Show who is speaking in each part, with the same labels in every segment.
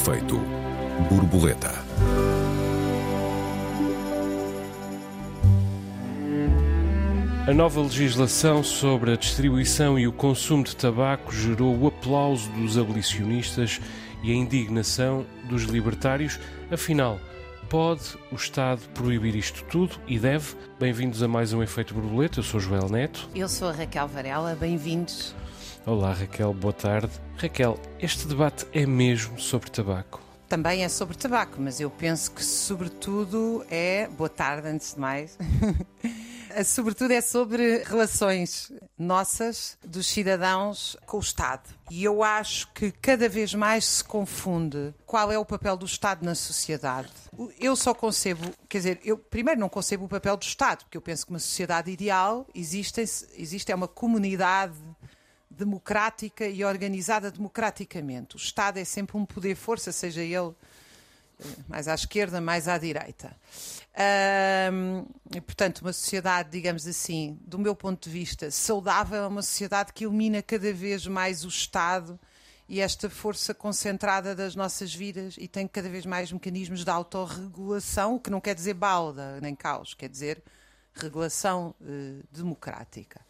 Speaker 1: Efeito borboleta.
Speaker 2: A nova legislação sobre a distribuição e o consumo de tabaco gerou o aplauso dos abolicionistas e a indignação dos libertários. Afinal, pode o Estado proibir isto tudo e deve? Bem-vindos a mais um Efeito Borboleta. Eu sou Joel Neto.
Speaker 3: Eu sou a Raquel Varela. Bem-vindos.
Speaker 2: Olá, Raquel. Boa tarde. Raquel, este debate é mesmo sobre tabaco?
Speaker 3: Também é sobre tabaco, mas eu penso que, sobretudo, é. Boa tarde, antes de mais. sobretudo é sobre relações nossas, dos cidadãos, com o Estado. E eu acho que cada vez mais se confunde qual é o papel do Estado na sociedade. Eu só concebo, quer dizer, eu primeiro não concebo o papel do Estado, porque eu penso que uma sociedade ideal existe, existe é uma comunidade democrática e organizada democraticamente. O Estado é sempre um poder-força, seja ele eh, mais à esquerda, mais à direita. E, portanto, uma sociedade, digamos assim, do meu ponto de vista, saudável, é uma sociedade que ilumina cada vez mais o Estado e esta força concentrada das nossas vidas e tem cada vez mais mecanismos de autorregulação, que não quer dizer balda nem caos, quer dizer regulação uh, democrática.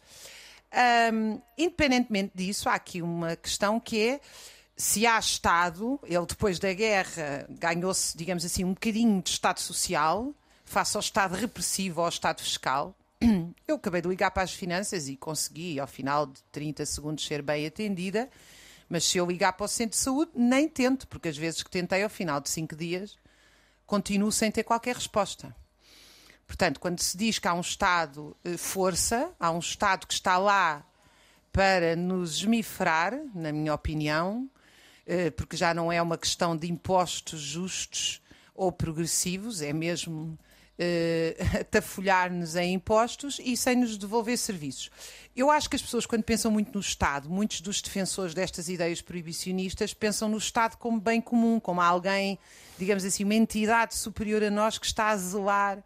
Speaker 3: Um, independentemente disso, há aqui uma questão que é se há Estado, ele depois da guerra ganhou-se, digamos assim, um bocadinho de Estado social, face ao Estado repressivo, ao Estado fiscal. Eu acabei de ligar para as finanças e consegui, ao final de 30 segundos, ser bem atendida. Mas se eu ligar para o centro de saúde, nem tento, porque as vezes que tentei, ao final de 5 dias, continuo sem ter qualquer resposta. Portanto, quando se diz que há um Estado eh, força, há um Estado que está lá para nos esmifrar, na minha opinião, eh, porque já não é uma questão de impostos justos ou progressivos, é mesmo uh, tafolhar-nos em impostos e sem nos devolver serviços. Eu acho que as pessoas, quando pensam muito no Estado, muitos dos defensores destas ideias proibicionistas pensam no Estado como bem comum, como alguém, digamos assim, uma entidade superior a nós que está a zelar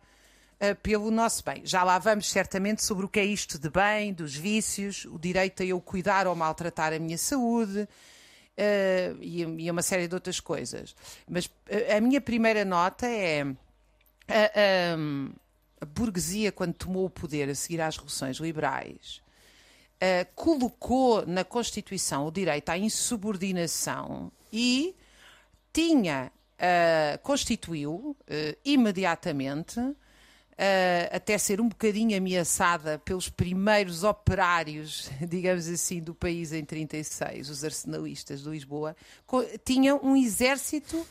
Speaker 3: pelo nosso bem. Já lá vamos certamente sobre o que é isto de bem, dos vícios, o direito a eu cuidar ou maltratar a minha saúde. Uh, e, e uma série de outras coisas. Mas a minha primeira nota é a, a, a, burguesia, quando tomou o poder a seguir às revoluções liberais, colocou na Constituição o direito à insubordinação e tinha, constituiu uh, até ser um bocadinho ameaçada pelos primeiros operários, digamos assim, do país em 36, os arsenalistas de Lisboa, tinha um exército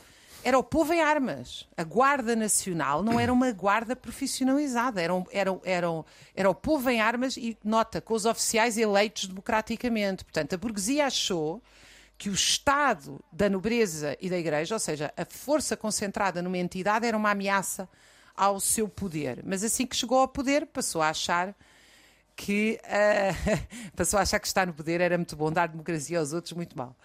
Speaker 3: era o povo em armas. A Guarda Nacional não era uma guarda profissionalizada, era, era, era, era o povo em armas e, nota, com os oficiais eleitos democraticamente. Portanto, a burguesia achou que o Estado da nobreza e da Igreja, ou seja, a força concentrada numa entidade, era uma ameaça ao seu poder. Mas assim que chegou ao poder, passou a achar que uh, passou a achar que estar no poder era muito bom, dar democracia aos outros muito mal.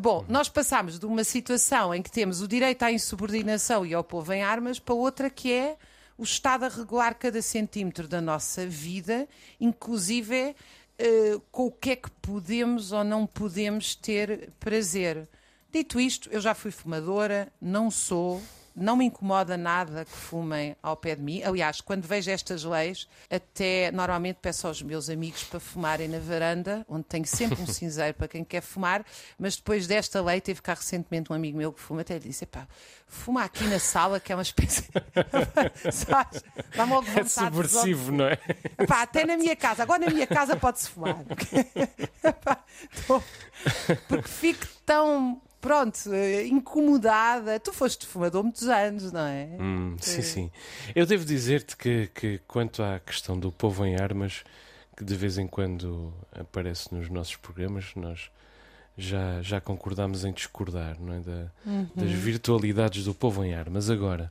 Speaker 3: Bom, nós passamos de uma situação em que temos o direito à insubordinação e ao povo em armas para outra que é o Estado a regular cada centímetro da nossa vida, inclusive uh, com o que é que podemos ou não podemos ter prazer. Dito isto, eu já fui fumadora, não sou, não me incomoda nada que fumem ao pé de mim. Aliás, quando vejo estas leis, até normalmente peço aos meus amigos para fumarem na varanda, onde tenho sempre um cinzeiro para quem quer fumar, mas depois desta lei teve cá recentemente um amigo meu que fuma, até lhe disse: pá, fuma aqui na sala, que é uma espécie.
Speaker 2: Dá-me logo vontade. É subversivo, de... não é?
Speaker 3: Epá, até na minha casa, agora na minha casa pode-se fumar. Epá, tô... Porque fico tão pronto, eh, incomodada. Tu foste fumador muitos anos, não é?
Speaker 2: Hum, sim, é. sim. Eu devo dizer-te que, que, quanto à questão do povo em armas, que de vez em quando aparece nos nossos programas, nós já, já concordámos em discordar não é? Da, uhum. das virtualidades do povo em armas. Agora,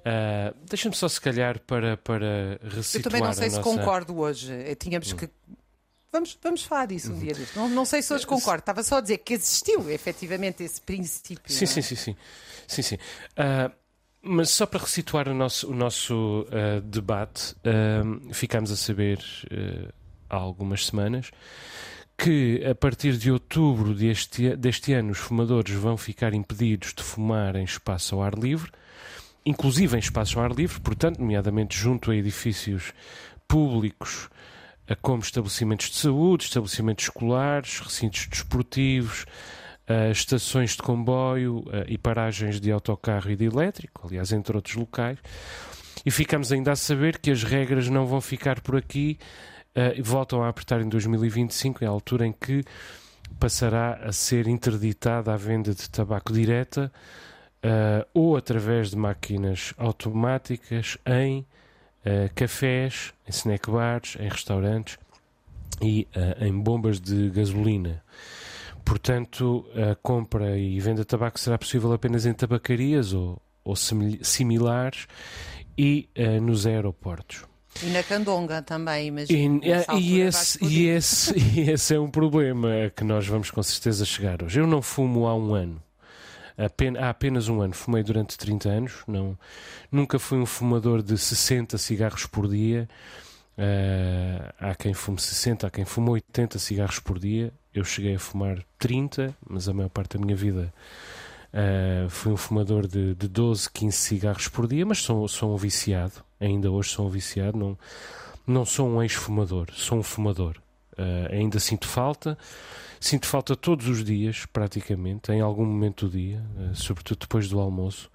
Speaker 2: uh, deixa-me só se calhar para, para
Speaker 3: ressituar Eu também não sei se
Speaker 2: nossa...
Speaker 3: concordo hoje. Eh, tínhamos hum. que Vamos, vamos falar disso um dia disto. Não, não sei se hoje concordo. Estava só a dizer que existiu efetivamente esse princípio.
Speaker 2: Sim, sim, sim, sim. sim, sim. Uh, mas só para resituar o nosso, o nosso uh, debate, uh, ficámos a saber há algumas semanas que a partir de outubro deste, deste ano os fumadores vão ficar impedidos de fumar em espaço ao ar livre, inclusive em espaço ao ar livre, portanto, nomeadamente junto a edifícios públicos, como estabelecimentos de saúde, estabelecimentos escolares, recintos desportivos, estações de comboio e paragens de autocarro e de elétrico, aliás, entre outros locais. E ficamos ainda a saber que as regras não vão ficar por aqui uh, voltam a apertar em 2025, é a altura em que passará a ser interditada a venda de tabaco direta ou através de máquinas automáticas em uh, cafés, em snack bars, em restaurantes e em bombas de gasolina. Portanto, a compra e venda de tabaco será possível apenas em tabacarias ou, ou similares e nos aeroportos.
Speaker 3: E na Candonga também, imagino.
Speaker 2: E, e, esse, e, esse, e esse é um problema que nós vamos com certeza chegar hoje. Eu não fumo há um ano. Há apenas um ano. Fumei durante 30 anos. Não, nunca fui um fumador de 60 cigarros por dia. Uh, há quem fume 60, há quem fume 80 cigarros por dia. Eu cheguei a fumar 30, mas a maior parte da minha vida uh, fui um fumador de, de 12, 15 cigarros por dia. Mas sou, sou um viciado ainda hoje sou um viciado, não, não sou um ex-fumador, sou um fumador. Uh, ainda sinto falta, sinto falta todos os dias, praticamente, em algum momento do dia, uh, sobretudo depois do almoço.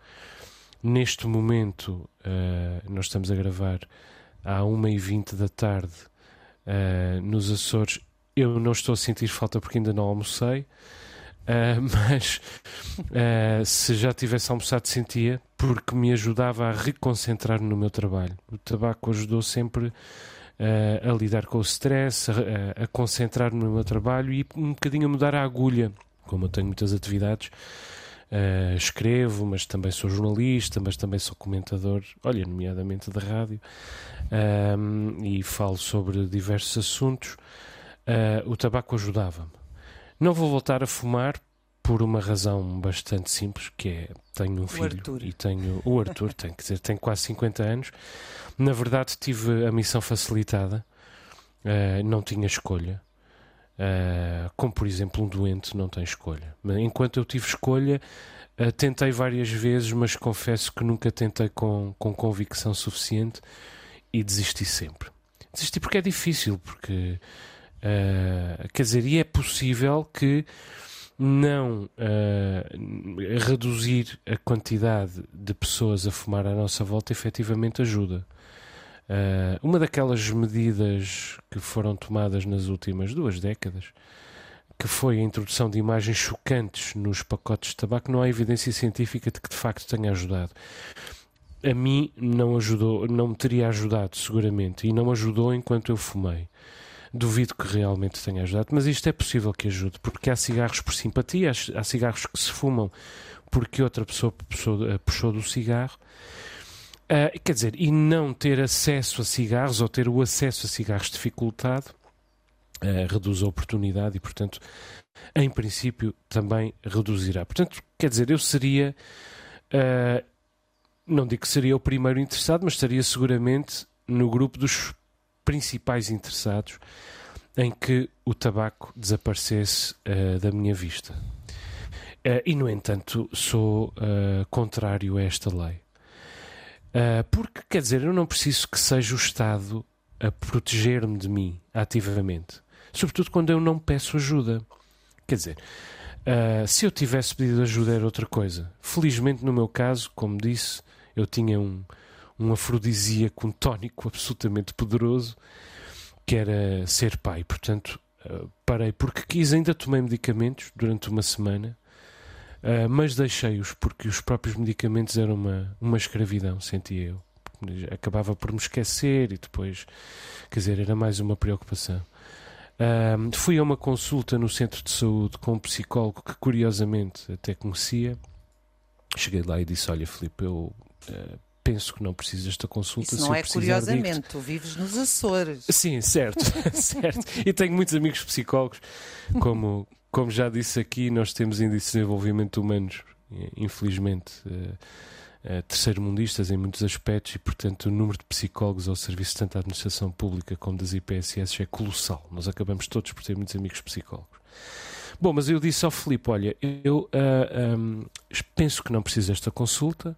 Speaker 2: Neste momento, uh, nós estamos a gravar à 1h20 da tarde nos Açores. Eu não estou a sentir falta porque ainda não almocei. Mas se já tivesse almoçado, sentia, porque me ajudava a reconcentrar no meu trabalho. O tabaco ajudou sempre a lidar com o stress, a, a concentrar no meu trabalho e um bocadinho a mudar a agulha. Como eu tenho muitas atividades, escrevo, mas também sou jornalista, mas também sou comentador, olha, nomeadamente de rádio, e falo sobre diversos assuntos. o tabaco ajudava-me não vou voltar a fumar por uma razão bastante simples, que é tenho um filho e tenho o Arthur, tem que dizer, tem quase 50 anos. Na verdade, tive a missão facilitada, uh, não tinha escolha. Uh, como por exemplo, um doente não tem escolha. Enquanto eu tive escolha, uh, tentei várias vezes, mas confesso que nunca tentei com, com convicção suficiente e desisti sempre. Desisti porque é difícil, porque quer dizer, e é possível que não uh, reduzir a quantidade de pessoas a fumar à nossa volta efetivamente ajuda. Uh, uma daquelas medidas que foram tomadas nas últimas duas décadas, que foi a introdução de imagens chocantes nos pacotes de tabaco, não há evidência científica de que de facto tenha ajudado. A mim não ajudou, não me teria ajudado seguramente, e não ajudou enquanto eu fumei duvido que realmente tenha ajudado, mas isto é possível que ajude, porque há cigarros por simpatia, há cigarros que se fumam porque outra pessoa puxou, eh, puxou do cigarro. Uh, quer dizer, e não ter acesso a cigarros ou ter o acesso a cigarros dificultado uh, reduz a oportunidade e, portanto, em princípio, também reduzirá. Portanto, quer dizer, eu seria. Uh, não digo que seria o primeiro interessado, mas estaria seguramente no grupo dos principais interessados em que o tabaco desaparecesse uh, da minha vista. Uh, e, no entanto, sou uh, contrário a esta lei. porque, quer dizer, eu não preciso que seja o Estado a proteger-me de mim ativamente. Sobretudo quando eu não peço ajuda. Quer dizer, se eu tivesse pedido ajuda era outra coisa. Felizmente, no meu caso, como disse, eu tinha um, um afrodisíaco, um tónico absolutamente poderoso, que era ser pai. Portanto, uh, parei porque quis, ainda tomei medicamentos durante uma semana, uh, mas deixei-os porque os próprios medicamentos eram uma, uma escravidão, sentia eu. Acabava por me esquecer e depois, quer dizer, era mais uma preocupação. Uh, fui a uma consulta no centro de saúde com um psicólogo que, curiosamente, até conhecia. Cheguei lá e disse: Olha, Filipe, eu uh, penso que não preciso desta consulta.
Speaker 3: Isso não é curiosamente, tu vives nos Açores.
Speaker 2: Sim, certo, certo. E tenho muitos amigos psicólogos, como, como já disse aqui, nós temos índices de desenvolvimento humanos, infelizmente, uh, uh, terceiro-mundistas em muitos aspectos e, portanto, o número de psicólogos ao serviço tanto da administração pública como das IPSS é colossal. Nós acabamos todos por ter muitos amigos psicólogos. Bom, mas eu disse ao Filipe: olha, eu uh, ah, um, penso que não preciso desta consulta,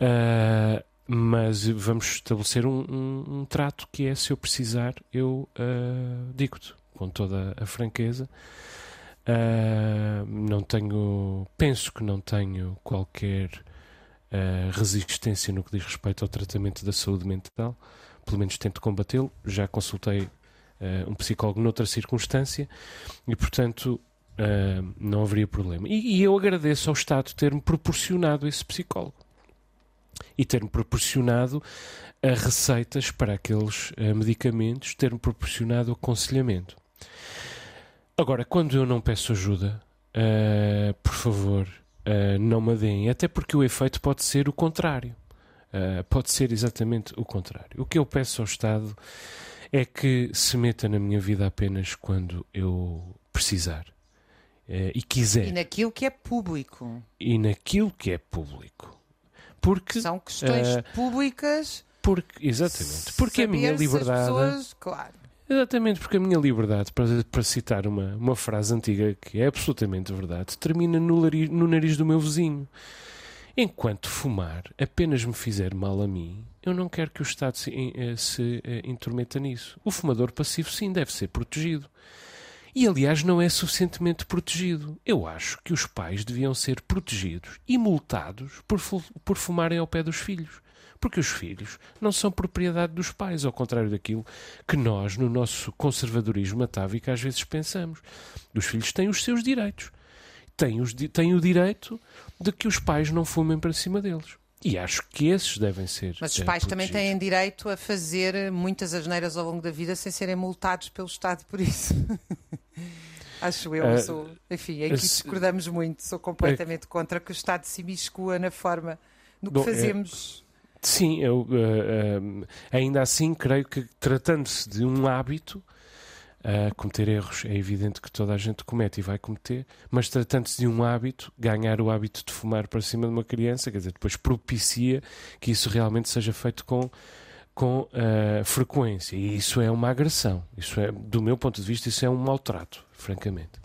Speaker 2: uh, mas vamos estabelecer um, um, um, trato que é: se eu precisar, eu uh, digo-te com toda a franqueza. não tenho, penso que não tenho qualquer resistência no que diz respeito ao tratamento da saúde mental, pelo menos tento combatê-lo. Já consultei um psicólogo noutra circunstância e, portanto, uh, não haveria problema. E, e eu agradeço ao Estado ter-me proporcionado esse psicólogo e ter-me proporcionado uh, receitas para aqueles uh, medicamentos, ter-me proporcionado aconselhamento. Agora, quando eu não peço ajuda, uh, por favor, não me deem, até porque o efeito pode ser o contrário. pode ser exatamente o contrário. O que eu peço ao Estado é que se meta na minha vida apenas quando eu precisar. Uh, e quiser.
Speaker 3: E naquilo que é público.
Speaker 2: E naquilo que é público. Porque,
Speaker 3: São questões uh, públicas.
Speaker 2: Porque, exatamente. Porque a minha liberdade.
Speaker 3: Pessoas, claro.
Speaker 2: Exatamente, porque a minha liberdade, para, para citar uma, uma frase antiga que é absolutamente verdade, termina no nariz, no nariz do meu vizinho. Enquanto fumar apenas me fizer mal a mim, eu não quero que o Estado se, eh, se, se intrometa nisso. O fumador passivo, sim, deve ser protegido. E, aliás, não é suficientemente protegido. Eu acho que os pais deviam ser protegidos e multados por, por fumarem ao pé dos filhos. Porque os filhos não são propriedade dos pais, ao contrário daquilo que nós, no nosso conservadorismo atávico, às vezes pensamos. Os filhos têm os seus direitos. Têm, os, têm o direito de que os pais não fumem para cima deles. E acho que esses devem ser.
Speaker 3: Mas os pais também têm direito a fazer muitas asneiras ao longo da vida sem serem multados pelo Estado por isso. acho eu. Uh, sou, enfim, aqui uh, discordamos muito. Sou completamente uh, contra que o Estado se imiscua na forma no que bom, é- fazemos.
Speaker 2: sim, eu ainda assim creio que tratando-se de um hábito Uh, cometer erros é evidente que toda a gente comete e vai cometer, mas tratando-se de um hábito, ganhar o hábito de fumar para cima de uma criança, quer dizer, depois propicia que isso realmente seja feito com, com uh, frequência. E isso é uma agressão. Isso é, do meu ponto de vista, isso é um maltrato, francamente.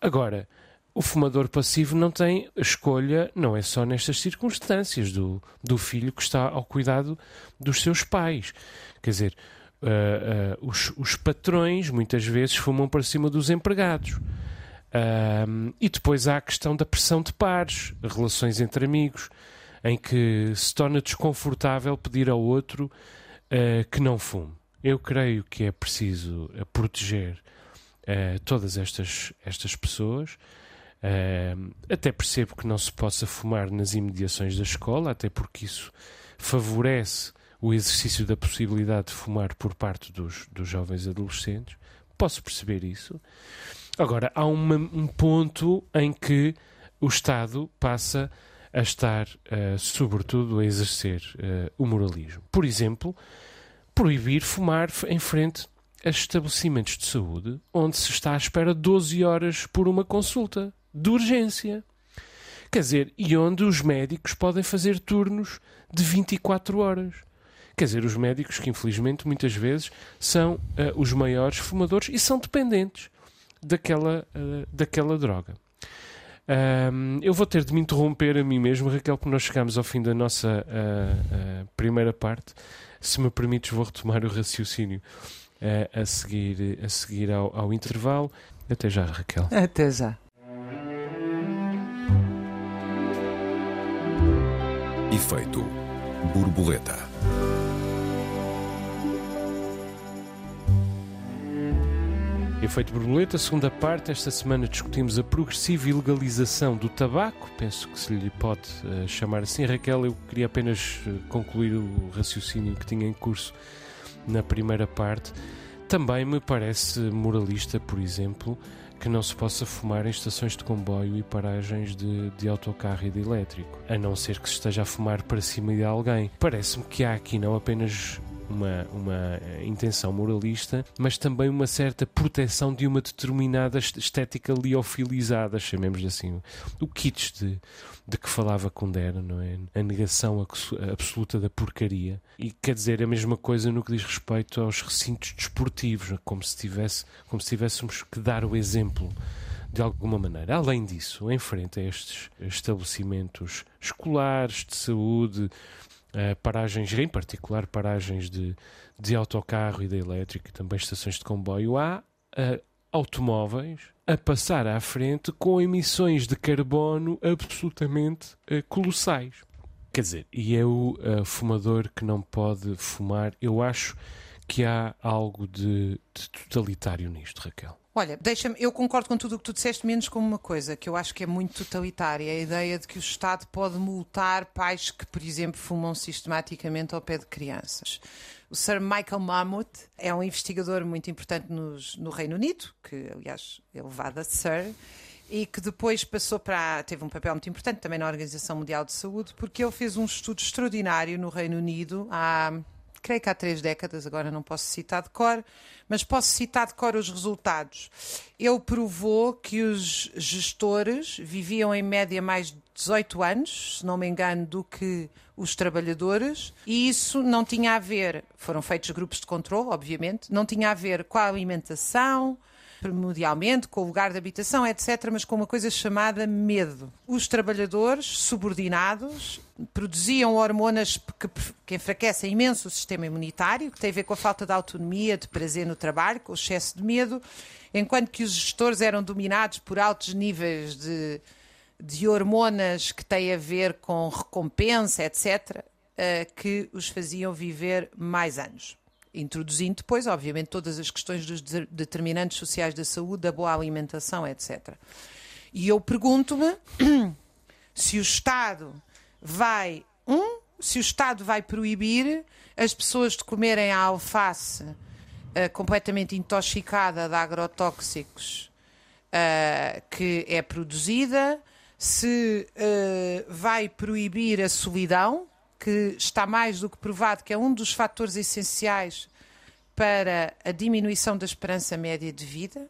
Speaker 2: Agora, o fumador passivo não tem escolha, não é só nestas circunstâncias do, do filho que está ao cuidado dos seus pais. Quer dizer, uh, uh, os, os, patrões muitas vezes fumam para cima dos empregados. e depois há a questão da pressão de pares, relações entre amigos, em que se torna desconfortável pedir ao outro que não fume. Eu creio que é preciso proteger todas estas, estas pessoas. até percebo que não se possa fumar nas imediações da escola, até porque isso favorece o exercício da possibilidade de fumar por parte dos, dos jovens adolescentes. Posso perceber isso. Agora, há uma, um ponto em que o Estado passa a estar, uh, sobretudo, a exercer uh, o moralismo. Por exemplo, proibir fumar em frente a estabelecimentos de saúde onde se está à espera 12 horas por uma consulta de urgência. Quer dizer, e onde os médicos podem fazer turnos de 24 horas. Quer dizer, os médicos que infelizmente muitas vezes são uh, os maiores fumadores e são dependentes daquela, uh, daquela droga. Um, eu vou ter de me interromper a mim mesmo, Raquel, porque nós chegamos ao fim da nossa uh, primeira parte. Se me permites, vou retomar o raciocínio a seguir, a seguir ao, ao intervalo. Até já, Raquel.
Speaker 3: Até já.
Speaker 1: Efeito borboleta.
Speaker 2: Efeito borboleta, segunda parte. Esta semana discutimos a progressiva ilegalização do tabaco. Penso que se lhe pode uh, chamar assim. Raquel, eu queria apenas uh, concluir o raciocínio que tinha em curso na primeira parte. Também me parece moralista, por exemplo, que não se possa fumar em estações de comboio e paragens de, de autocarro e de elétrico, a não ser que se esteja a fumar para cima de alguém. Parece-me que há aqui não apenas uma, uma intenção moralista, mas também uma certa proteção de uma determinada estética liofilizada, chamemos assim. O kitsch de, de que falava Kundera, não é? A negação absoluta da porcaria. E quer dizer a mesma coisa no que diz respeito aos recintos desportivos, como se, tivesse, como se tivéssemos que dar o exemplo de alguma maneira. Além disso, em frente a estes estabelecimentos escolares, de saúde, uh, paragens, em particular paragens de, de autocarro e de elétrico, e também estações de comboio, há uh, automóveis a passar à frente com emissões de carbono absolutamente uh, colossais. Quer dizer, e é o fumador que não pode fumar. Eu acho que há algo de, de totalitário nisto, Raquel.
Speaker 3: Olha, deixa-me, eu concordo com tudo o que tu disseste, menos com uma coisa que eu acho que é muito totalitária, a ideia de que o Estado pode multar pais que, por exemplo, fumam sistematicamente ao pé de crianças. O Sir Michael Mammoth é um investigador muito importante nos, no Reino Unido, que aliás é levado a Sir, e que depois passou para. teve um papel muito importante também na Organização Mundial de Saúde, porque ele fez um estudo extraordinário no Reino Unido há creio que há três décadas, agora não posso citar de cor, mas posso citar de cor os resultados. Ele provou que os gestores viviam em média mais de 18 anos, se não me engano, do que os trabalhadores, e isso não tinha a ver, foram feitos grupos de controle, obviamente, não tinha a ver com a alimentação, primordialmente, com o lugar de habitação, etc., mas com uma coisa chamada medo. Os trabalhadores subordinados produziam hormonas que, que enfraquecem imenso o sistema imunitário, que tem a ver com a falta de autonomia, de prazer no trabalho, com o excesso de medo, enquanto que os gestores eram dominados por altos níveis de, de hormonas que têm a ver com recompensa, etc., eh, que os faziam viver mais anos introduzindo depois, obviamente, todas as questões dos determinantes sociais da saúde, da boa alimentação, etc. E eu pergunto-me se o Estado vai, um, se o Estado vai proibir as pessoas de comerem a alface uh, completamente intoxicada de agrotóxicos uh, que é produzida, se uh, vai proibir a solidão, que está mais do que provado que é um dos fatores essenciais para a diminuição da esperança média de vida.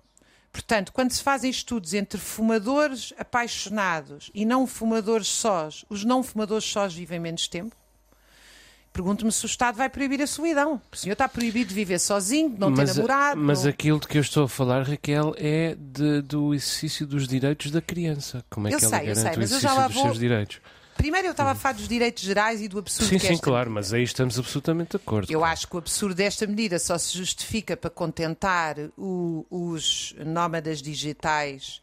Speaker 3: Portanto, quando se fazem estudos entre fumadores apaixonados e não fumadores sós, os não fumadores sós vivem menos tempo. Pergunto-me se o Estado vai proibir a solidão. O senhor está proibido de viver sozinho, de não
Speaker 2: mas,
Speaker 3: ter namorado.
Speaker 2: Mas
Speaker 3: não...
Speaker 2: aquilo de que eu estou a falar, Raquel, é de, do exercício dos direitos da criança. Como é
Speaker 3: eu
Speaker 2: que
Speaker 3: sei,
Speaker 2: ela garante
Speaker 3: sei,
Speaker 2: o exercício dos vou... seus direitos?
Speaker 3: Primeiro eu estava a falar dos direitos gerais e do absurdo
Speaker 2: sim,
Speaker 3: que
Speaker 2: Sim, sim, claro, mas aí estamos absolutamente de acordo.
Speaker 3: Eu acho que o absurdo desta medida só se justifica para contentar o, os nómadas digitais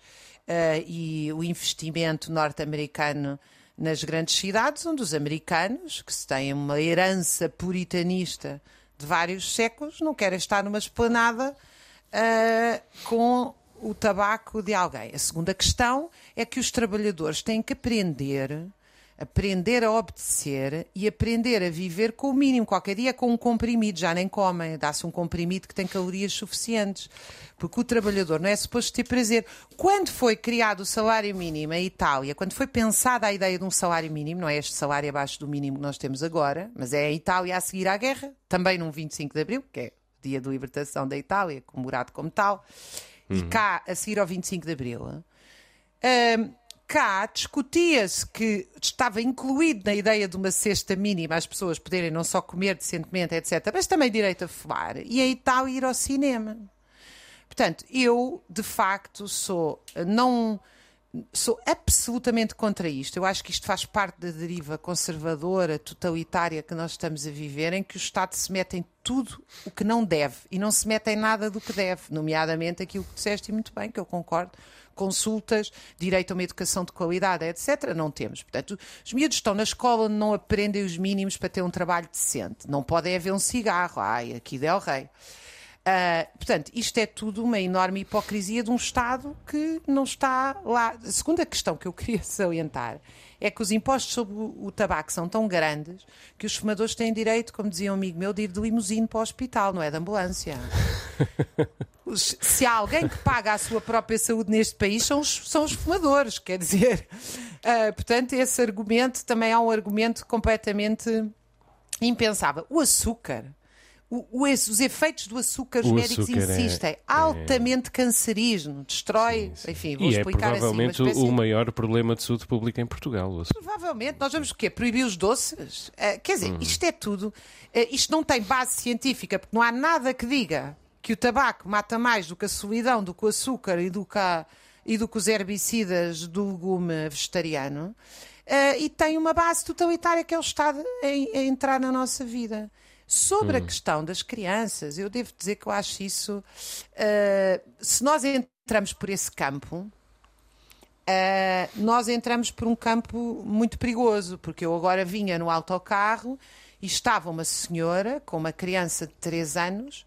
Speaker 3: uh, e o investimento norte-americano nas grandes cidades, onde os americanos, que se têm uma herança puritanista de vários séculos, não querem estar numa esplanada uh, com o tabaco de alguém. A segunda questão é que os trabalhadores têm que aprender aprender a obedecer e aprender a viver com o mínimo. Qualquer dia com um comprimido, já nem comem, dá-se um comprimido que tem calorias suficientes. Porque o trabalhador não é suposto ter prazer. Quando foi criado o salário mínimo em Itália, quando foi pensada a ideia de um salário mínimo, não é este salário abaixo do mínimo que nós temos agora, mas é a Itália a seguir à guerra, também num 25 de Abril, que é o dia de libertação da Itália, comemorado como tal, uhum. e cá a seguir ao 25 de Abril. Um, cá discutia-se que estava incluído na ideia de uma cesta mínima as pessoas poderem não só comer decentemente, etc., mas também direito a fumar e a Itália ir ao cinema. Portanto, eu de facto sou não sou absolutamente contra isto. Eu acho que isto faz parte da deriva conservadora, totalitária que nós estamos a viver, em que o Estado se mete em tudo o que não deve e não se mete em nada do que deve, nomeadamente aquilo que disseste muito bem, que eu concordo, consultas, direito a uma educação de qualidade, etc. Não temos. Portanto, os miúdos estão na escola onde não aprendem os mínimos para ter um trabalho decente. Não pode haver um cigarro. Ai, aqui del rei. Uh, portanto, isto é tudo uma enorme hipocrisia de um Estado que não está lá. A segunda questão que eu queria salientar é que os impostos sobre o tabaco são tão grandes que os fumadores têm direito, como dizia um amigo meu, de ir de limusine para o hospital, não é de ambulância. Se há alguém que paga a sua própria saúde neste país, são os, são os fumadores, quer dizer. Uh, portanto, esse argumento também é um argumento completamente impensável. O açúcar o, o, os efeitos do açúcar, os
Speaker 2: O
Speaker 3: médicos
Speaker 2: açúcar é-
Speaker 3: insistem, altamente cancerígeno, destrói, enfim, vou
Speaker 2: E é
Speaker 3: explicar
Speaker 2: provavelmente
Speaker 3: assim,
Speaker 2: o maior problema de saúde pública em Portugal. o açúcar.
Speaker 3: Provavelmente, nós vamos o quê? Proibir os doces? Eh, quer dizer,
Speaker 2: Uhum.
Speaker 3: isto é tudo. eh, isto não tem base científica, porque não há nada que diga que o tabaco mata mais do que a solidão, do que o açúcar e do que, a- e do que os herbicidas do legume vegetariano. Eh, e tem uma base totalitária que é o Estado a, a entrar na nossa vida. Sobre a questão das crianças, eu devo dizer que eu acho isso. eh, se nós entramos por esse campo, Uh, nós entramos por um campo muito perigoso, porque eu agora vinha no autocarro e estava uma senhora com uma criança de 3 anos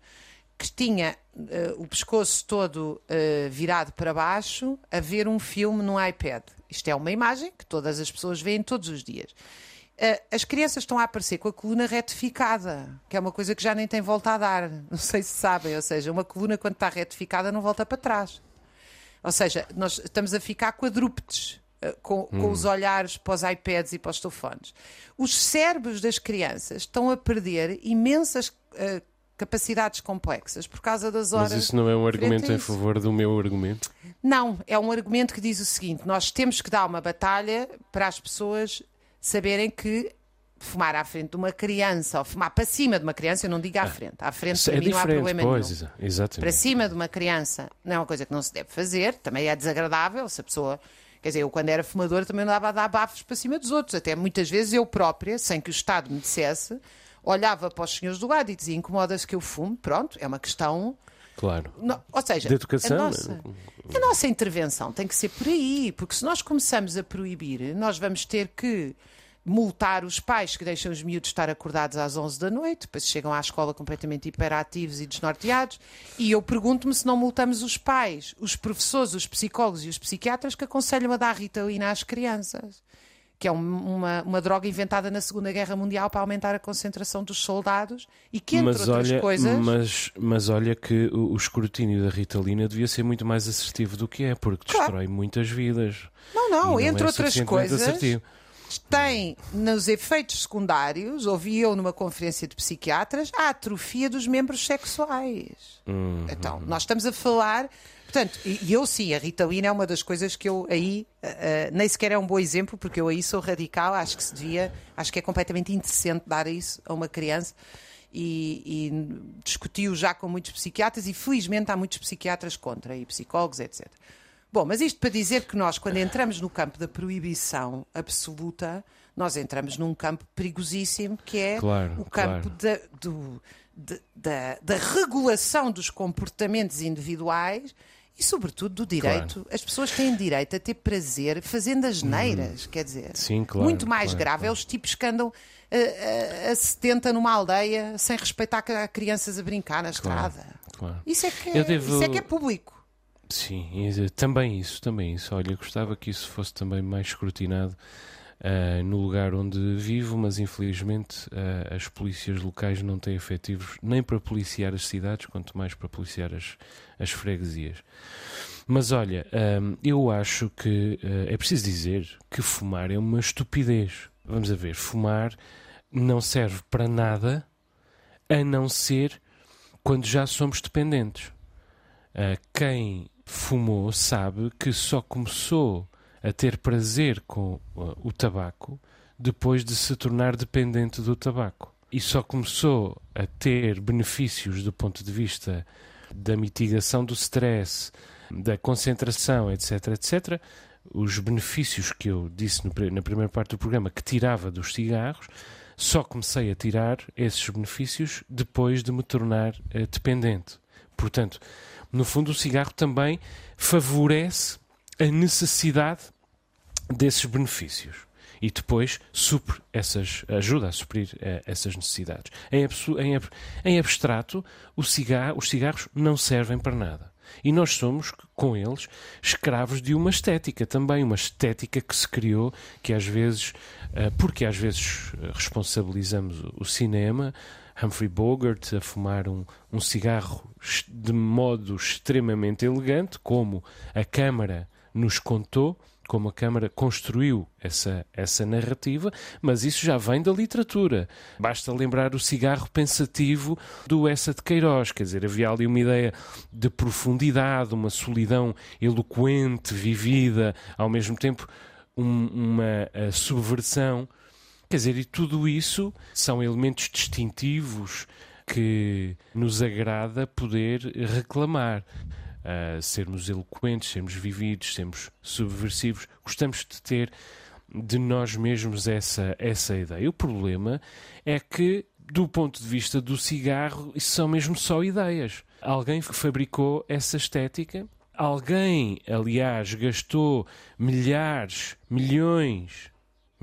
Speaker 3: que tinha uh, o pescoço todo uh, virado para baixo a ver um filme no iPad. Isto é uma imagem que todas as pessoas veem todos os dias. Uh, as crianças estão a aparecer com a coluna retificada, que é uma coisa que já nem tem volta a dar. Não sei se sabem, ou seja, uma coluna quando está retificada não volta para trás. Ou seja, nós estamos a ficar quadrúpedes eh, com, com os olhares para os iPads e para os telefones. Os cérebros das crianças estão a perder imensas eh, capacidades complexas por causa das horas.
Speaker 2: Mas isso não é um argumento em favor do meu argumento?
Speaker 3: Não, é um argumento que diz o seguinte: nós temos que dar uma batalha para as pessoas saberem que fumar à frente de uma criança ou fumar para cima de uma criança, eu não digo à frente, à frente para
Speaker 2: é
Speaker 3: mim não há problema
Speaker 2: pois,
Speaker 3: nenhum
Speaker 2: exa-
Speaker 3: para
Speaker 2: exatamente.
Speaker 3: cima de uma criança não é uma coisa que não se deve fazer, também é desagradável se a pessoa. Quer dizer, eu quando era fumadora também andava a dar bafos para cima dos outros, até muitas vezes eu própria, sem que o Estado me dissesse, olhava para os senhores do lado e dizia: incomoda-se que eu fume, pronto, é uma questão.
Speaker 2: Claro.
Speaker 3: No- ou seja,
Speaker 2: De educação,
Speaker 3: a nossa,
Speaker 2: né?
Speaker 3: a nossa intervenção tem que ser por aí, porque se nós começamos a proibir, nós vamos ter que multar os pais que deixam os miúdos estar acordados às 11 da noite, depois chegam à escola completamente hiperativos e desnorteados, e eu pergunto-me se não multamos os pais, os professores, os psicólogos e os psiquiatras que aconselham a dar Ritalina às crianças. Que é um- uma, uma droga inventada na Segunda Guerra Mundial para aumentar a concentração dos soldados e que, entre
Speaker 2: Mas
Speaker 3: outras
Speaker 2: olha,
Speaker 3: coisas.
Speaker 2: mas, mas olha que o, o escrutínio da Ritalina devia ser muito mais assertivo do que é, porque
Speaker 3: Claro.
Speaker 2: destrói muitas vidas.
Speaker 3: Não,
Speaker 2: E
Speaker 3: não,
Speaker 2: é
Speaker 3: entre outras
Speaker 2: suficientemente
Speaker 3: coisas.
Speaker 2: assertivo.
Speaker 3: Tem nos efeitos secundários, ouvi eu numa conferência de psiquiatras, a atrofia dos membros sexuais.
Speaker 2: Uhum.
Speaker 3: Então, nós estamos a falar. Portanto, e eu sim, a Ritalina é uma das coisas que eu aí ah, nem sequer é um bom exemplo, porque eu aí sou radical, acho que se devia, acho que é completamente indecente dar isso a uma criança. E, e discutiu já com muitos psiquiatras, e felizmente há muitos psiquiatras contra, e psicólogos, etc. Bom, mas isto para dizer que nós, quando entramos no campo da proibição absoluta, nós entramos num campo perigosíssimo, que é
Speaker 2: Claro,
Speaker 3: o campo
Speaker 2: claro.
Speaker 3: da, do- de- da- da regulação dos comportamentos individuais e, sobretudo, do direito. As pessoas têm direito a ter prazer fazendo as neiras, quer dizer.
Speaker 2: Sim, claro,
Speaker 3: Muito mais
Speaker 2: claro,
Speaker 3: grave é
Speaker 2: claro.
Speaker 3: os tipos que andam a, a, a 70 numa aldeia sem respeitar que há crianças a brincar na
Speaker 2: Claro,
Speaker 3: estrada.
Speaker 2: claro.
Speaker 3: Isso é que é,
Speaker 2: devo-
Speaker 3: isso é, que é público.
Speaker 2: Sim, e, também isso, também isso. Olha, gostava que isso fosse também mais escrutinado ah, no lugar onde vivo, mas infelizmente ah, as polícias locais não têm efetivos nem para policiar as cidades, quanto mais para policiar as, as freguesias. Mas olha, ah, eu acho que ah, é preciso dizer que fumar é uma estupidez. Vamos a ver, fumar não serve para nada a não ser quando já somos dependentes. Uh, quem fumou sabe que só começou a ter prazer com uh, o tabaco depois de se tornar dependente do tabaco. E só começou a ter benefícios do ponto de vista da mitigação do stress, da concentração, etc, etc. Os benefícios que eu disse no na primeira parte do programa que tirava dos cigarros, só comecei a tirar esses benefícios depois de me tornar eh, dependente. Portanto, no fundo, o cigarro também favorece a necessidade desses benefícios e depois supre essas, ajuda a suprir eh, essas necessidades. Em, em em abstrato, cigarro- os cigarros não servem para nada. E nós somos, com eles, escravos de uma estética também, uma estética que se criou, que às vezes, eh, porque às vezes eh, responsabilizamos o cinema, Humphrey Bogart a fumar um, um cigarro de modo extremamente elegante, como a Câmara nos contou, como a Câmara construiu essa, essa narrativa, mas isso já vem da literatura. Basta lembrar o cigarro pensativo do Essa de Queiroz, quer dizer, havia ali uma ideia de profundidade, uma solidão eloquente, vivida, ao mesmo tempo um, uma subversão. Quer dizer, e tudo isso são elementos distintivos que nos agrada poder reclamar uh, sermos eloquentes, sermos vividos, sermos subversivos. Gostamos de ter de nós mesmos essa, essa ideia. O problema é que, do ponto de vista do cigarro, isso são mesmo só ideias. Alguém fabricou essa estética. Alguém, aliás, gastou milhares, milhões,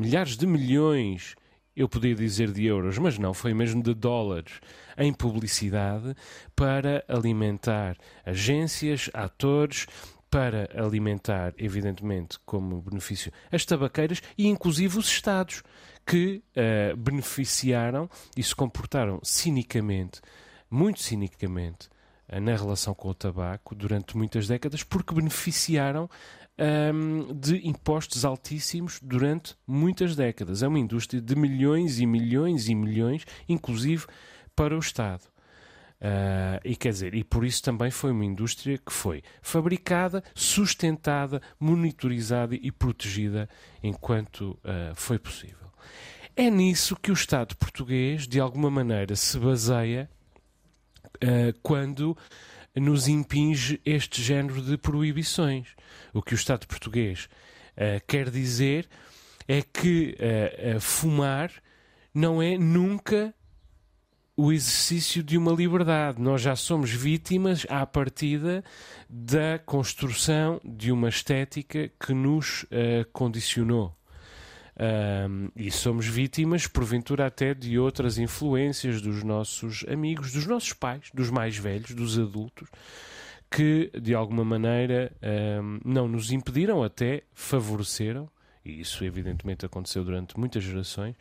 Speaker 2: milhares de milhões eu podia dizer de euros, mas não, foi mesmo de dólares em publicidade para alimentar agências, atores, para alimentar, evidentemente, como benefício as tabaqueiras e inclusive os Estados que uh, beneficiaram e se comportaram cinicamente, muito cinicamente, uh, na relação com o tabaco durante muitas décadas, porque beneficiaram um, de impostos altíssimos durante muitas décadas. É uma indústria de milhões e milhões e milhões, inclusive para o Estado. Uh, e quer dizer, e por isso também foi uma indústria que foi fabricada, sustentada, monitorizada e protegida enquanto uh, foi possível. É nisso que o Estado português, de alguma maneira, se baseia uh, quando nos impinge este género de proibições. O que o Estado português uh, quer dizer é que uh, uh, fumar não é nunca o exercício de uma liberdade. Nós já somos vítimas, à partida, da construção de uma estética que nos condicionou. Um, e somos vítimas, porventura, até de outras influências dos nossos amigos, dos nossos pais, dos mais velhos, dos adultos, que de alguma maneira um, não nos impediram, até favoreceram, e isso evidentemente aconteceu durante muitas gerações,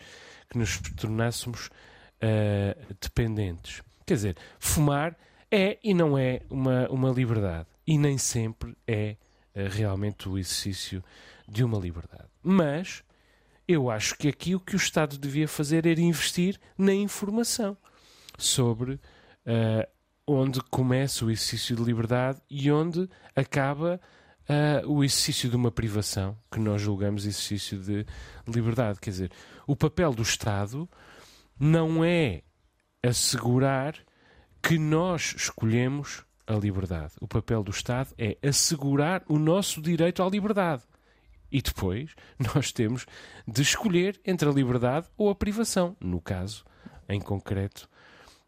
Speaker 2: que nos tornássemos uh, dependentes. Quer dizer, fumar é e não é uma, uma liberdade, e nem sempre é uh, realmente o exercício de uma liberdade. Mas eu acho que aqui o que o Estado devia fazer era investir na informação sobre uh, onde começa o exercício de liberdade e onde acaba uh, o exercício de uma privação, que nós julgamos exercício de liberdade. Quer dizer, o papel do Estado não é assegurar que nós escolhemos a liberdade. O papel do Estado é assegurar o nosso direito à liberdade. E depois nós temos de escolher entre a liberdade ou a privação, no caso, em concreto,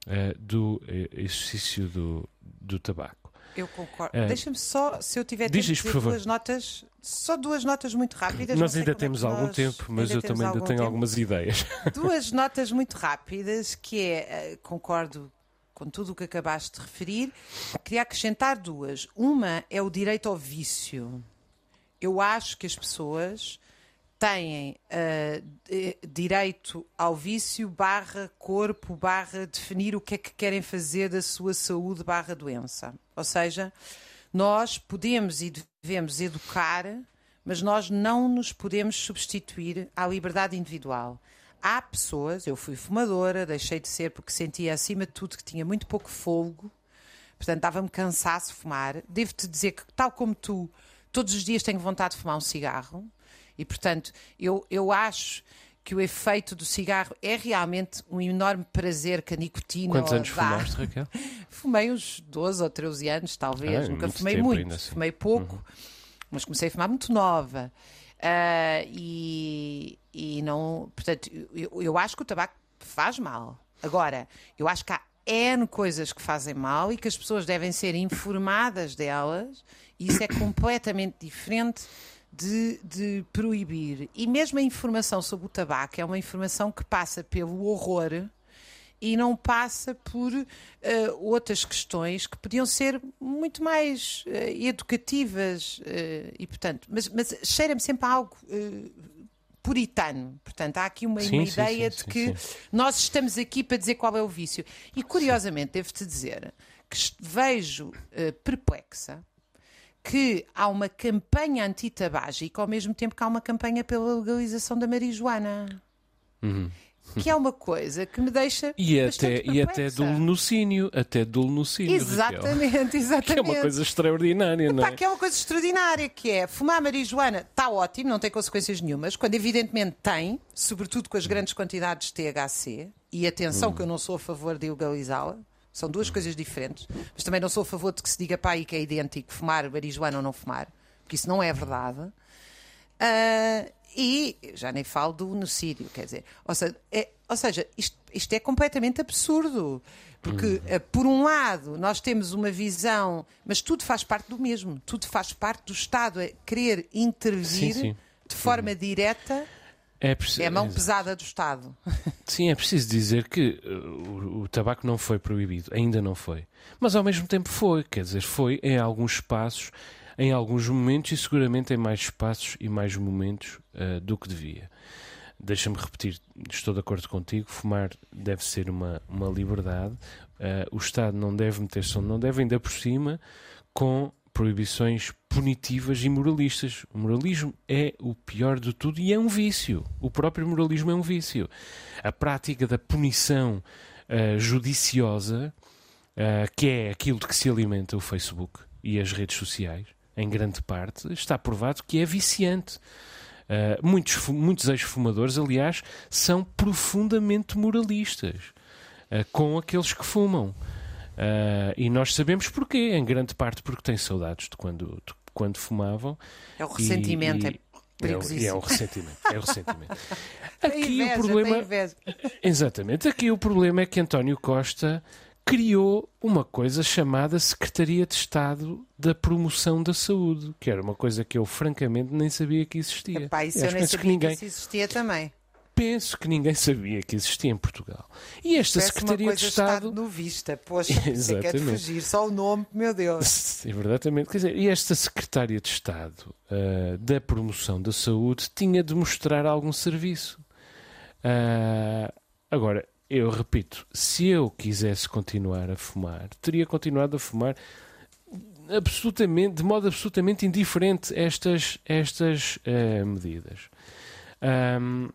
Speaker 2: uh, do uh, exercício do, do tabaco.
Speaker 3: Eu concordo. Uh, Deixa-me só, se eu tiver tempo,
Speaker 2: diz, duas
Speaker 3: notas, só duas notas muito rápidas.
Speaker 2: Nós ainda é temos algum tempo, mas eu também ainda tenho tempo. algumas ideias.
Speaker 3: Duas notas muito rápidas, que é, concordo com tudo o que acabaste de referir, queria acrescentar duas. Uma é o direito ao vício eu acho que as pessoas têm uh, direito ao vício barra corpo barra definir o que é que querem fazer da sua saúde barra doença. Ou seja, nós podemos e devemos educar, mas nós não nos podemos substituir à liberdade individual. Há pessoas, eu fui fumadora, deixei de ser porque sentia acima de tudo que tinha muito pouco fogo, portanto dava-me cansaço fumar. Devo-te dizer que, tal como tu, todos os dias tenho vontade de fumar um cigarro e, portanto, eu, eu acho que o efeito do cigarro é realmente um enorme prazer que a nicotina
Speaker 2: Quantos anos dá. fumaste, Raquel?
Speaker 3: Fumei uns 12 ou 13 anos, talvez. Ah, Nunca fumei muito. Assim. Fumei pouco, uhum. mas comecei a fumar muito nova. Uh, e, e não. Portanto, eu, eu acho que o tabaco faz mal. Agora, eu acho que há N coisas que fazem mal e que as pessoas devem ser informadas delas isso é completamente diferente de, de, proibir. E mesmo a informação sobre o tabaco é uma informação que passa pelo horror e não passa por uh, outras questões que podiam ser muito mais uh, educativas uh, e portanto, mas, mas cheira-me sempre a algo puritano. Portanto, há aqui uma, sim, uma sim, ideia sim, de que nós estamos aqui para dizer qual é o vício. E curiosamente, devo-te dizer que vejo perplexa que há uma campanha antitabágica ao mesmo tempo que há uma campanha pela legalização da marijuana.
Speaker 2: Uhum.
Speaker 3: Que é uma coisa que me deixa.
Speaker 2: E até, e até do lenocínio, até do lenocínio. Raquel.
Speaker 3: Exatamente, exatamente.
Speaker 2: Que é uma coisa extraordinária, não é?
Speaker 3: que é uma coisa extraordinária, que é fumar marijuana está ótimo, não tem consequências nenhumas, quando evidentemente tem, sobretudo com as grandes quantidades de THC, e atenção
Speaker 2: Hum.
Speaker 3: que eu não sou a favor de ilegalizá-la, são duas coisas diferentes, mas também não sou a favor de que se diga para aí que é idêntico fumar marijuana ou não fumar, porque isso não é verdade. Ah, e já nem falo do genocídio, quer dizer, ou seja, é, ou seja isto, isto é completamente absurdo. Porque, eh, por um lado, nós temos uma visão, mas tudo faz parte do mesmo, tudo faz parte do Estado a querer intervir
Speaker 2: Sim, sim.
Speaker 3: de forma direta,
Speaker 2: É, preciso,
Speaker 3: é a mão pesada do Estado.
Speaker 2: Sim, é preciso dizer que uh, o, o tabaco não foi proibido, ainda não foi. Mas ao mesmo tempo foi, quer dizer, foi em alguns espaços, em alguns momentos e seguramente em mais espaços e mais momentos uh, do que devia. Deixa-me repetir, estou de acordo contigo, fumar deve ser uma, uma liberdade, uh, o Estado não deve meter-se onde não deve, ainda por cima, com proibições punitivas e moralistas. O moralismo é o pior de tudo e é um vício. O próprio moralismo é um vício. A prática da punição uh, judiciosa, uh, que é aquilo de que se alimenta o Facebook e as redes sociais, em grande parte, está provado que é viciante. Uh, muitos, muitos ex-fumadores, aliás, são profundamente moralistas com aqueles que fumam. Uh, e nós sabemos porquê, em grande parte porque têm saudades de quando, de quando fumavam.
Speaker 3: É o ressentimento,
Speaker 2: e-
Speaker 3: é
Speaker 2: é, e é o ressentimento. É o ressentimento. Aqui
Speaker 3: inveja,
Speaker 2: o problema. Exatamente. Aqui o problema é que António Costa criou uma coisa chamada Secretaria de Estado da Promoção da Saúde, que era uma coisa que eu francamente nem sabia que existia.
Speaker 3: Epá, isso
Speaker 2: Aliás,
Speaker 3: eu nem sabia
Speaker 2: que ninguém,
Speaker 3: que isso existia também.
Speaker 2: Penso que ninguém sabia que existia em Portugal. E esta
Speaker 3: Parece
Speaker 2: Secretaria de Estado
Speaker 3: Estado novista. Poxa, você quer
Speaker 2: Exatamente.
Speaker 3: fugir, só o nome, meu Deus.
Speaker 2: É verdadeiramente. Quer dizer, e esta Secretária de Estado ah, da Promoção da Saúde tinha de mostrar algum serviço. Ah, agora, eu repito, se eu quisesse continuar a fumar, teria continuado a fumar absolutamente, de modo absolutamente indiferente a estas, estas ah, medidas. Ahm,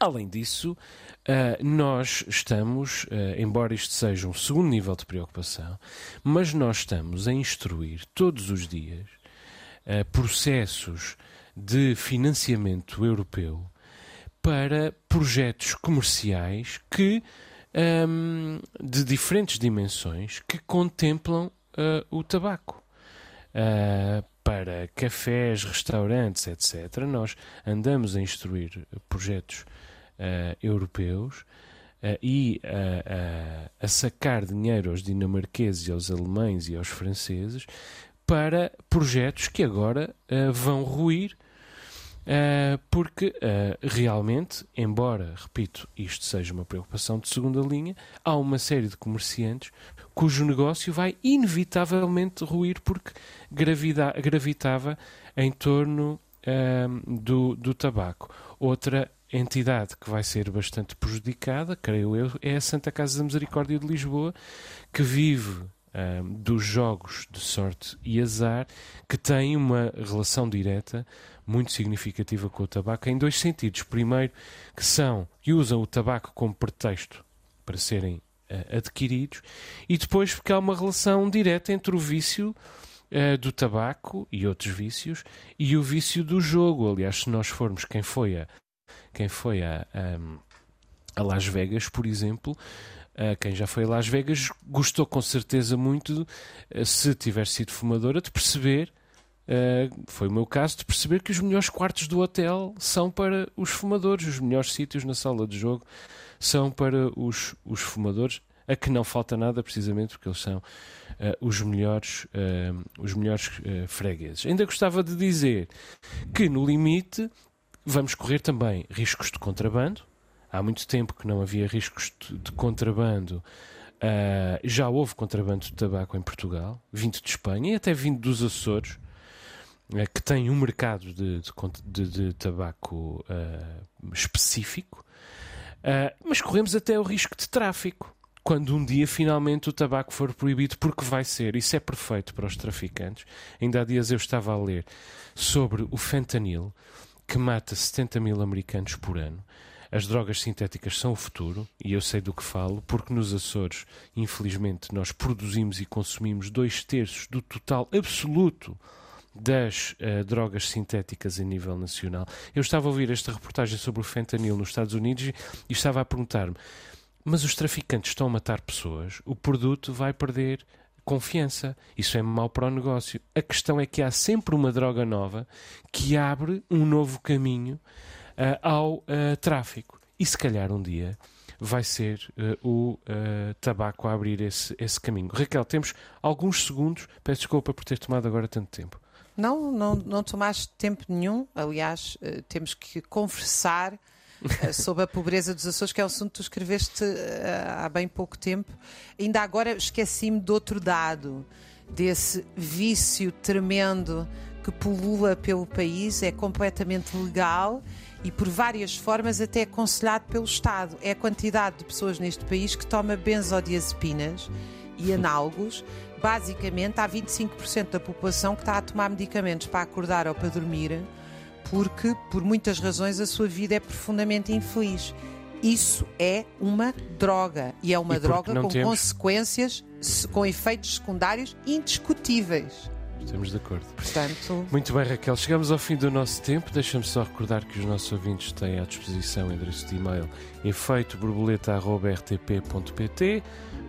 Speaker 2: além disso, ah, nós estamos, ah, embora isto seja um segundo nível de preocupação, mas nós estamos a instruir todos os dias ah, processos de financiamento europeu para projetos comerciais que ahm, de diferentes dimensões que contemplam o tabaco. Para cafés, restaurantes, etc., nós andamos a instruir projetos ah, europeus ah, e ah, a sacar dinheiro aos dinamarqueses, aos alemães e aos franceses para projetos que agora vão ruir Uh, porque uh, realmente, embora, repito, isto seja uma preocupação de segunda linha, há uma série de comerciantes cujo negócio vai inevitavelmente ruir porque gravida- gravitava em torno uh, do, do tabaco. Outra entidade que vai ser bastante prejudicada, creio eu, é a Santa Casa da Misericórdia de Lisboa, que vive ah, dos jogos de sorte e azar, que tem uma relação direta muito significativa com o tabaco em dois sentidos. Primeiro, que são e usam o tabaco como pretexto para serem ah, adquiridos, e depois porque há uma relação direta entre o vício ah, do tabaco e outros vícios e o vício do jogo. Aliás, se nós formos quem foi a quem foi a, a, a Las Vegas, por exemplo, Uh, quem já foi a Las Vegas gostou com certeza muito, uh, se tiver sido fumadora, de perceber, uh, foi o meu caso, de perceber que os melhores quartos do hotel são para os fumadores, os melhores sítios na sala de jogo são para os, os fumadores, a que não falta nada, precisamente porque eles são os melhores, os melhores fregueses. Ainda gostava de dizer que, no limite, vamos correr também riscos de contrabando. Há muito tempo que não havia riscos de, contrabando. Uh, já houve contrabando de tabaco em Portugal, vindo de Espanha e até vindo dos Açores, uh, que tem um mercado de, de, de tabaco uh, específico. mas corremos até o risco de tráfico. quando um dia finalmente o tabaco for proibido, porque vai ser. Isso é perfeito para os traficantes. Ainda há dias eu estava a ler sobre o fentanil, que mata 70 mil americanos por ano. As drogas sintéticas são o futuro, e eu sei do que falo, porque nos Açores, infelizmente, nós produzimos e consumimos dois terços do total absoluto das uh, drogas sintéticas a nível nacional. Eu estava a ouvir esta reportagem sobre o fentanil nos Estados Unidos e estava a perguntar-me: mas os traficantes estão a matar pessoas, o produto vai perder confiança. Isso é mau para o negócio. A questão é que há sempre uma droga nova que abre um novo caminho uh, ao uh, tráfico. E se calhar um dia vai ser uh, o tabaco a abrir esse, esse caminho. Raquel, temos alguns segundos. Peço desculpa por ter tomado agora tanto tempo.
Speaker 3: Não, não, não tomaste tempo nenhum. Aliás, temos que conversar sobre a pobreza dos Açores, que é um assunto que tu escreveste há bem pouco tempo. Ainda agora esqueci-me de outro dado, desse vício tremendo que pulula pelo país, é completamente legal e por várias formas até aconselhado pelo Estado. É a quantidade de pessoas neste país que toma benzodiazepinas e análogos. Basicamente, há 25% da população que está a tomar medicamentos para acordar ou para dormir, porque, por muitas razões, a sua vida é profundamente infeliz. Isso é uma droga e é uma e droga com temos... consequências, com efeitos secundários indiscutíveis.
Speaker 2: Estamos de acordo.
Speaker 3: Portanto...
Speaker 2: Muito bem, Raquel. Chegamos ao fim do nosso tempo. Deixa-me só recordar que os nossos ouvintes têm à disposição o endereço de e-mail efeitoborboleta.rtp.pt.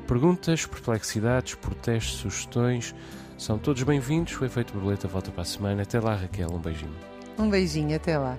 Speaker 2: Perguntas, perplexidades, protestos, sugestões são todos bem-vindos. O Efeito Borboleta volta para a semana. Até lá, Raquel. Um beijinho.
Speaker 3: Um beijinho. Até lá.